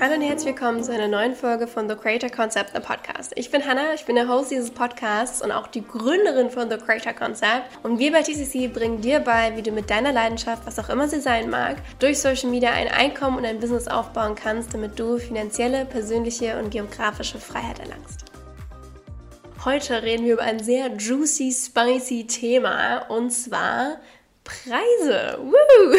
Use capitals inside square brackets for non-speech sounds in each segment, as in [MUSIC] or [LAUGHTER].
Hallo und herzlich willkommen zu einer neuen Folge von The Creator Concept, the Podcast. Ich bin Hannah, ich bin der Host dieses Podcasts und auch die Gründerin von The Creator Concept. Und wir bei TCC bringen dir bei, wie du mit deiner Leidenschaft, was auch immer sie sein mag, durch Social Media ein Einkommen und ein Business aufbauen kannst, damit du finanzielle, persönliche und geografische Freiheit erlangst. Heute reden wir über ein sehr juicy, spicy Thema und zwar Preise. Woo!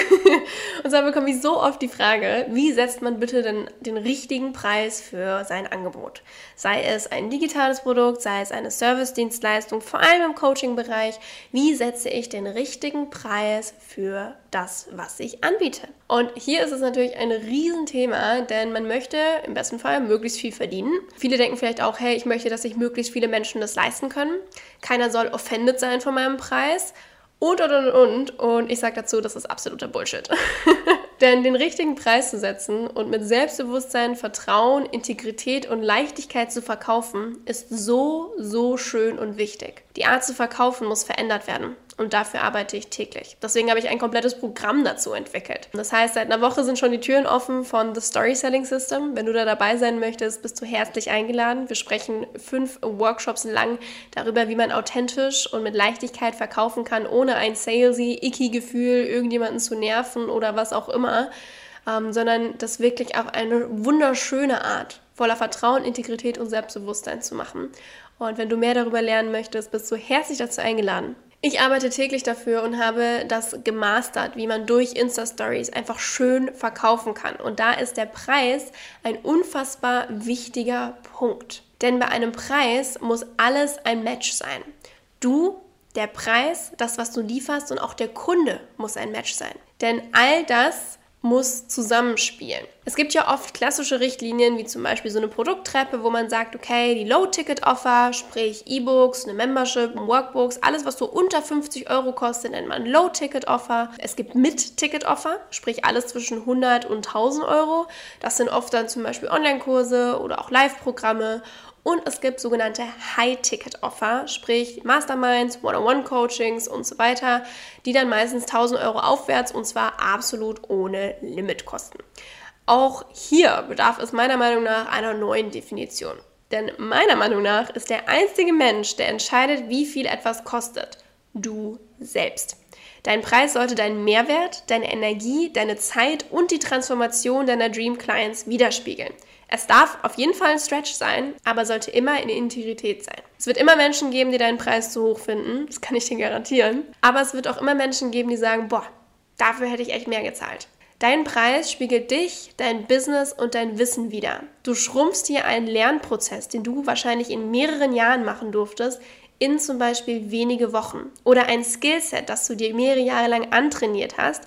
Und zwar bekomme ich so oft die Frage, wie setzt man bitte denn den richtigen Preis für sein Angebot? Sei es ein digitales Produkt, sei es eine Service-Dienstleistung, vor allem im Coaching-Bereich. Wie setze ich den richtigen Preis für das, was ich anbiete? Und hier ist es natürlich ein Riesenthema, denn man möchte im besten Fall möglichst viel verdienen. Viele denken vielleicht auch, hey, ich möchte, dass sich möglichst viele Menschen das leisten können. Keiner soll offended sein von meinem Preis und, und, und, und. Und ich sage dazu, das ist absoluter Bullshit. [LAUGHS] Denn den richtigen Preis zu setzen und mit Selbstbewusstsein, Vertrauen, Integrität und Leichtigkeit zu verkaufen, ist so, so schön und wichtig. Die Art zu verkaufen muss verändert werden und dafür arbeite ich täglich. Deswegen habe ich ein komplettes Programm dazu entwickelt. Das heißt, seit einer Woche sind schon die Türen offen von The Story Selling System. Wenn du da dabei sein möchtest, bist du herzlich eingeladen. Wir sprechen fünf Workshops lang darüber, wie man authentisch und mit Leichtigkeit verkaufen kann, ohne ein salesy, icky Gefühl, irgendjemanden zu nerven oder was auch immer, ähm, sondern das wirklich auf eine wunderschöne Art voller Vertrauen, Integrität und Selbstbewusstsein zu machen. Und wenn du mehr darüber lernen möchtest, bist du herzlich dazu eingeladen. Ich arbeite täglich dafür und habe das gemastert, wie man durch Insta-Stories einfach schön verkaufen kann. Und da ist der Preis ein unfassbar wichtiger Punkt. Denn bei einem Preis muss alles ein Match sein. Du, der Preis, das, was du lieferst und auch der Kunde muss ein Match sein. Denn all das muss zusammenspielen. Es gibt ja oft klassische Richtlinien, wie zum Beispiel so eine Produkttreppe, wo man sagt, okay, die Low-Ticket-Offer, sprich E-Books, eine Membership, Workbooks, alles, was so unter 50 Euro kostet, nennt man Low-Ticket-Offer. Es gibt Mit-Ticket-Offer, sprich alles zwischen 100 und 1000 Euro. Das sind oft dann zum Beispiel Online-Kurse oder auch Live-Programme. Und es gibt sogenannte High-Ticket-Offer, sprich Masterminds, One-on-One-Coachings und so weiter, die dann meistens 1000 Euro aufwärts und zwar absolut ohne Limit kosten. Auch hier bedarf es meiner Meinung nach einer neuen Definition. Denn meiner Meinung nach ist der einzige Mensch, der entscheidet, wie viel etwas kostet, du selbst. Dein Preis sollte deinen Mehrwert, deine Energie, deine Zeit und die Transformation deiner Dream Clients widerspiegeln. Es darf auf jeden Fall ein Stretch sein, aber sollte immer in Integrität sein. Es wird immer Menschen geben, die deinen Preis zu hoch finden, das kann ich dir garantieren. Aber es wird auch immer Menschen geben, die sagen, boah, dafür hätte ich echt mehr gezahlt. Dein Preis spiegelt dich, dein Business und dein Wissen wider. Du schrumpfst hier einen Lernprozess, den du wahrscheinlich in mehreren Jahren machen durftest, in zum Beispiel wenige Wochen. Oder ein Skillset, das du dir mehrere Jahre lang antrainiert hast,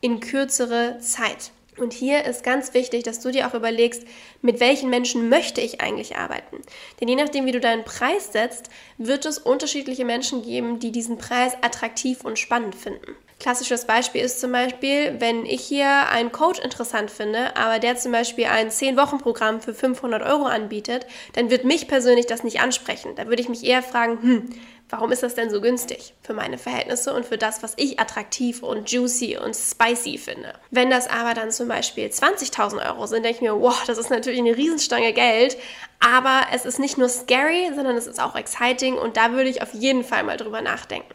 in kürzere Zeit. Und hier ist ganz wichtig, dass du dir auch überlegst, mit welchen Menschen möchte ich eigentlich arbeiten. Denn je nachdem, wie du deinen Preis setzt, wird es unterschiedliche Menschen geben, die diesen Preis attraktiv und spannend finden. Klassisches Beispiel ist zum Beispiel, wenn ich hier einen Coach interessant finde, aber der zum Beispiel ein 10-Wochen-Programm für 500 Euro anbietet, dann wird mich persönlich das nicht ansprechen. Da würde ich mich eher fragen, hm, warum ist das denn so günstig für meine Verhältnisse und für das, was ich attraktiv und juicy und spicy finde. Wenn das aber dann zum Beispiel 20.000 Euro sind, denke ich mir, wow, das ist natürlich eine Riesenstange Geld, aber es ist nicht nur scary, sondern es ist auch exciting und da würde ich auf jeden Fall mal drüber nachdenken.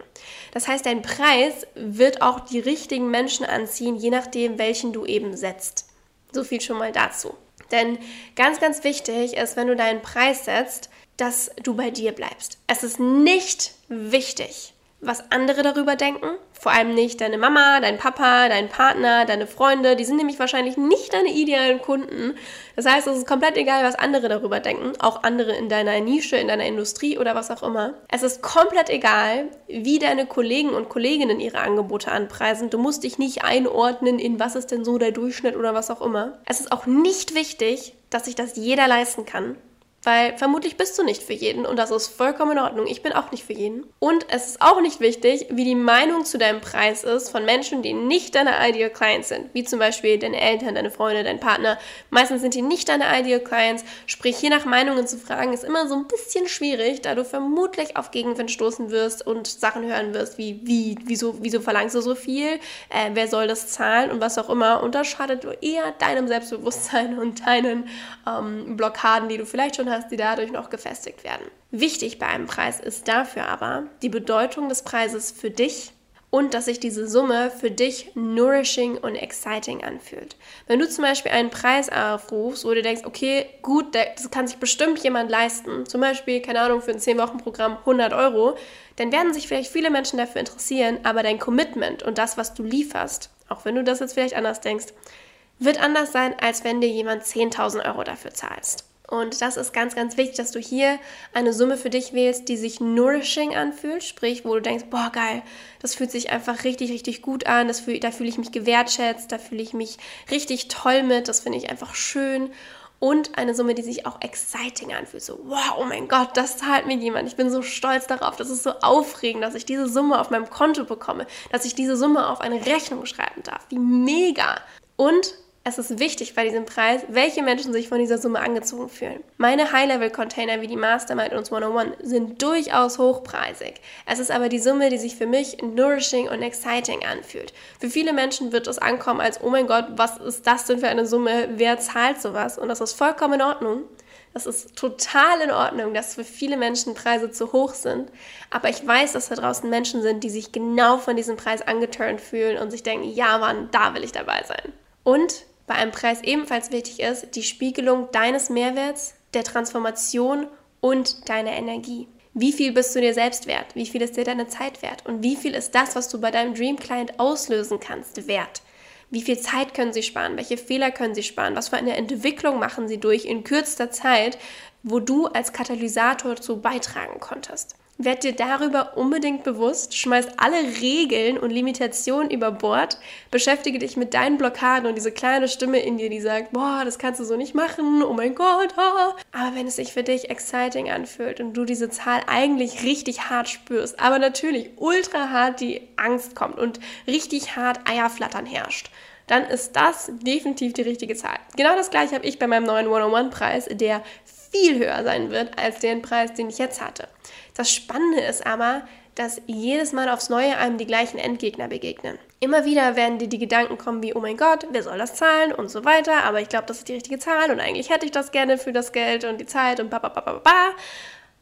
Das heißt, dein Preis wird auch die richtigen Menschen anziehen, je nachdem, welchen du eben setzt. So viel schon mal dazu. Denn ganz, ganz wichtig ist, wenn du deinen Preis setzt, dass du bei dir bleibst. Es ist nicht wichtig, was andere darüber denken. Vor allem nicht deine Mama, dein Papa, dein Partner, deine Freunde. Die sind nämlich wahrscheinlich nicht deine idealen Kunden. Das heißt, es ist komplett egal, was andere darüber denken. Auch andere in deiner Nische, in deiner Industrie oder was auch immer. Es ist komplett egal, wie deine Kollegen und Kolleginnen ihre Angebote anpreisen. Du musst dich nicht einordnen in was ist denn so der Durchschnitt oder was auch immer. Es ist auch nicht wichtig, dass sich das jeder leisten kann weil vermutlich bist du nicht für jeden und das ist vollkommen in Ordnung. Ich bin auch nicht für jeden. Und es ist auch nicht wichtig, wie die Meinung zu deinem Preis ist von Menschen, die nicht deine Ideal Clients sind, wie zum Beispiel deine Eltern, deine Freunde, dein Partner. Meistens sind die nicht deine Ideal Clients. Sprich, hier nach Meinungen zu fragen, ist immer so ein bisschen schwierig, da du vermutlich auf Gegenwind stoßen wirst und Sachen hören wirst wie, wie, wieso, wieso verlangst du so viel? Äh, wer soll das zahlen und was auch immer. Und das schadet eher deinem Selbstbewusstsein [LAUGHS] und deinen ähm, Blockaden, die du vielleicht schon hast hast, die dadurch noch gefestigt werden. Wichtig bei einem Preis ist dafür aber die Bedeutung des Preises für dich und dass sich diese Summe für dich nourishing und exciting anfühlt. Wenn du zum Beispiel einen Preis aufrufst, wo du denkst, okay, gut, das kann sich bestimmt jemand leisten, zum Beispiel, keine Ahnung, für ein 10-Wochen-Programm 100 Euro, dann werden sich vielleicht viele Menschen dafür interessieren, aber dein Commitment und das, was du lieferst, auch wenn du das jetzt vielleicht anders denkst, wird anders sein, als wenn dir jemand 10.000 Euro dafür zahlst. Und das ist ganz, ganz wichtig, dass du hier eine Summe für dich wählst, die sich nourishing anfühlt, sprich, wo du denkst, boah, geil, das fühlt sich einfach richtig, richtig gut an, das fühl, da fühle ich mich gewertschätzt, da fühle ich mich richtig toll mit, das finde ich einfach schön. Und eine Summe, die sich auch exciting anfühlt, so, wow, oh mein Gott, das zahlt mir jemand, ich bin so stolz darauf, das ist so aufregend, dass ich diese Summe auf meinem Konto bekomme, dass ich diese Summe auf eine Rechnung schreiben darf, wie mega. Und es ist wichtig bei diesem Preis, welche Menschen sich von dieser Summe angezogen fühlen. Meine High-Level-Container wie die Mastermind und 101 sind durchaus hochpreisig. Es ist aber die Summe, die sich für mich nourishing und exciting anfühlt. Für viele Menschen wird es ankommen als, oh mein Gott, was ist das denn für eine Summe? Wer zahlt sowas? Und das ist vollkommen in Ordnung. Das ist total in Ordnung, dass für viele Menschen Preise zu hoch sind. Aber ich weiß, dass da draußen Menschen sind, die sich genau von diesem Preis angeturnt fühlen und sich denken, ja Mann, da will ich dabei sein. Und bei einem Preis ebenfalls wichtig ist, die Spiegelung deines Mehrwerts, der Transformation und deiner Energie. Wie viel bist du dir selbst wert? Wie viel ist dir deine Zeit wert? Und wie viel ist das, was du bei deinem Dream Client auslösen kannst, wert? Wie viel Zeit können sie sparen? Welche Fehler können sie sparen? Was für eine Entwicklung machen sie durch in kürzester Zeit, wo du als Katalysator dazu beitragen konntest? Werd dir darüber unbedingt bewusst, schmeiß alle Regeln und Limitationen über Bord, beschäftige dich mit deinen Blockaden und diese kleine Stimme in dir, die sagt, boah, das kannst du so nicht machen, oh mein Gott. Ah. Aber wenn es sich für dich exciting anfühlt und du diese Zahl eigentlich richtig hart spürst, aber natürlich ultra hart die Angst kommt und richtig hart Eierflattern herrscht, dann ist das definitiv die richtige Zahl. Genau das gleiche habe ich bei meinem neuen One-on-One-Preis, der viel höher sein wird als den Preis, den ich jetzt hatte. Das Spannende ist aber, dass jedes Mal aufs Neue einem die gleichen Endgegner begegnen. Immer wieder werden dir die Gedanken kommen wie, oh mein Gott, wer soll das zahlen und so weiter, aber ich glaube, das ist die richtige Zahl und eigentlich hätte ich das gerne für das Geld und die Zeit und ba.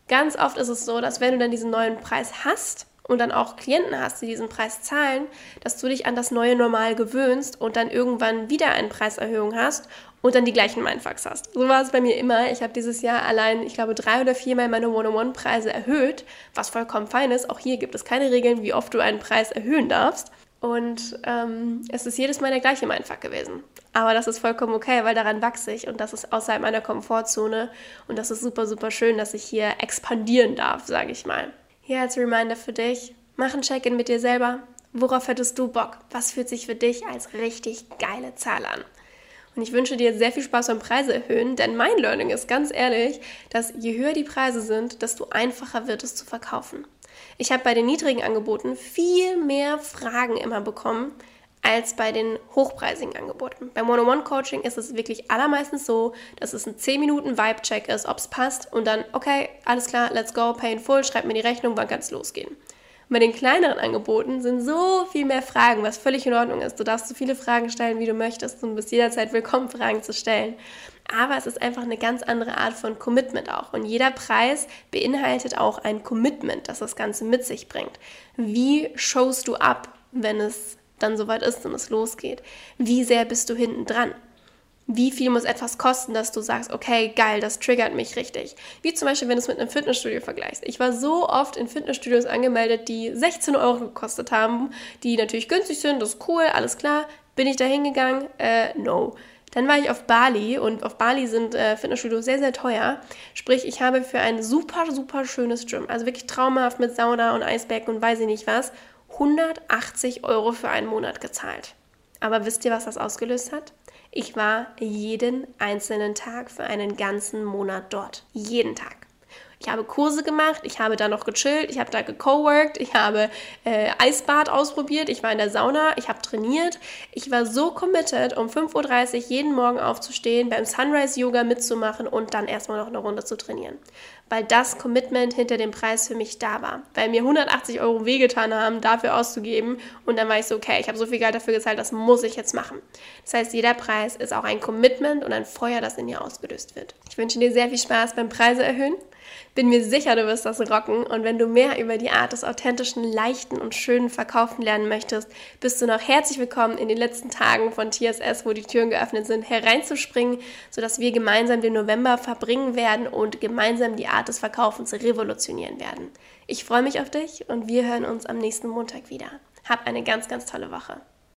Ganz oft ist es so, dass wenn du dann diesen neuen Preis hast und dann auch Klienten hast, die diesen Preis zahlen, dass du dich an das neue Normal gewöhnst und dann irgendwann wieder eine Preiserhöhung hast und dann die gleichen Mindfucks hast. So war es bei mir immer. Ich habe dieses Jahr allein, ich glaube, drei oder viermal meine One-on-One-Preise erhöht, was vollkommen fein ist. Auch hier gibt es keine Regeln, wie oft du einen Preis erhöhen darfst. Und ähm, es ist jedes Mal der gleiche Mindfuck gewesen. Aber das ist vollkommen okay, weil daran wachse ich und das ist außerhalb meiner Komfortzone. Und das ist super, super schön, dass ich hier expandieren darf, sage ich mal. Hier als Reminder für dich, mach ein Check-in mit dir selber. Worauf hättest du Bock? Was fühlt sich für dich als richtig geile Zahl an? Und ich wünsche dir sehr viel Spaß beim Preise erhöhen, denn mein Learning ist ganz ehrlich, dass je höher die Preise sind, desto einfacher wird es zu verkaufen. Ich habe bei den niedrigen Angeboten viel mehr Fragen immer bekommen als bei den hochpreisigen Angeboten. Beim One-on-One-Coaching ist es wirklich allermeistens so, dass es ein 10 Minuten Vibe-Check ist, ob es passt und dann, okay, alles klar, let's go, pay in full, schreib mir die Rechnung, wann kann es losgehen. Bei den kleineren Angeboten sind so viel mehr Fragen, was völlig in Ordnung ist. Du darfst so viele Fragen stellen, wie du möchtest und bist jederzeit willkommen, Fragen zu stellen. Aber es ist einfach eine ganz andere Art von Commitment auch. Und jeder Preis beinhaltet auch ein Commitment, das das Ganze mit sich bringt. Wie showst du ab, wenn es dann soweit ist und es losgeht? Wie sehr bist du hinten dran? Wie viel muss etwas kosten, dass du sagst, okay, geil, das triggert mich richtig. Wie zum Beispiel, wenn du es mit einem Fitnessstudio vergleichst. Ich war so oft in Fitnessstudios angemeldet, die 16 Euro gekostet haben, die natürlich günstig sind, das ist cool, alles klar. Bin ich da hingegangen? Äh, no. Dann war ich auf Bali und auf Bali sind äh, Fitnessstudios sehr, sehr teuer. Sprich, ich habe für ein super, super schönes Gym, also wirklich traumhaft mit Sauna und Eisbecken und weiß ich nicht was, 180 Euro für einen Monat gezahlt. Aber wisst ihr, was das ausgelöst hat? Ich war jeden einzelnen Tag für einen ganzen Monat dort. Jeden Tag. Ich habe Kurse gemacht, ich habe da noch gechillt, ich habe da gecoworked, ich habe äh, Eisbad ausprobiert, ich war in der Sauna, ich habe trainiert. Ich war so committed, um 5.30 Uhr jeden Morgen aufzustehen, beim Sunrise Yoga mitzumachen und dann erstmal noch eine Runde zu trainieren. Weil das Commitment hinter dem Preis für mich da war. Weil mir 180 Euro wehgetan haben, dafür auszugeben. Und dann war ich so, okay, ich habe so viel Geld dafür gezahlt, das muss ich jetzt machen. Das heißt, jeder Preis ist auch ein Commitment und ein Feuer, das in dir ausgelöst wird. Ich wünsche dir sehr viel Spaß beim Preise erhöhen. Bin mir sicher, du wirst das rocken. Und wenn du mehr über die Art des authentischen, leichten und schönen Verkaufen lernen möchtest, bist du noch herzlich willkommen in den letzten Tagen von TSS, wo die Türen geöffnet sind, hereinzuspringen, sodass wir gemeinsam den November verbringen werden und gemeinsam die Art des Verkaufens revolutionieren werden. Ich freue mich auf dich und wir hören uns am nächsten Montag wieder. Hab eine ganz, ganz tolle Woche.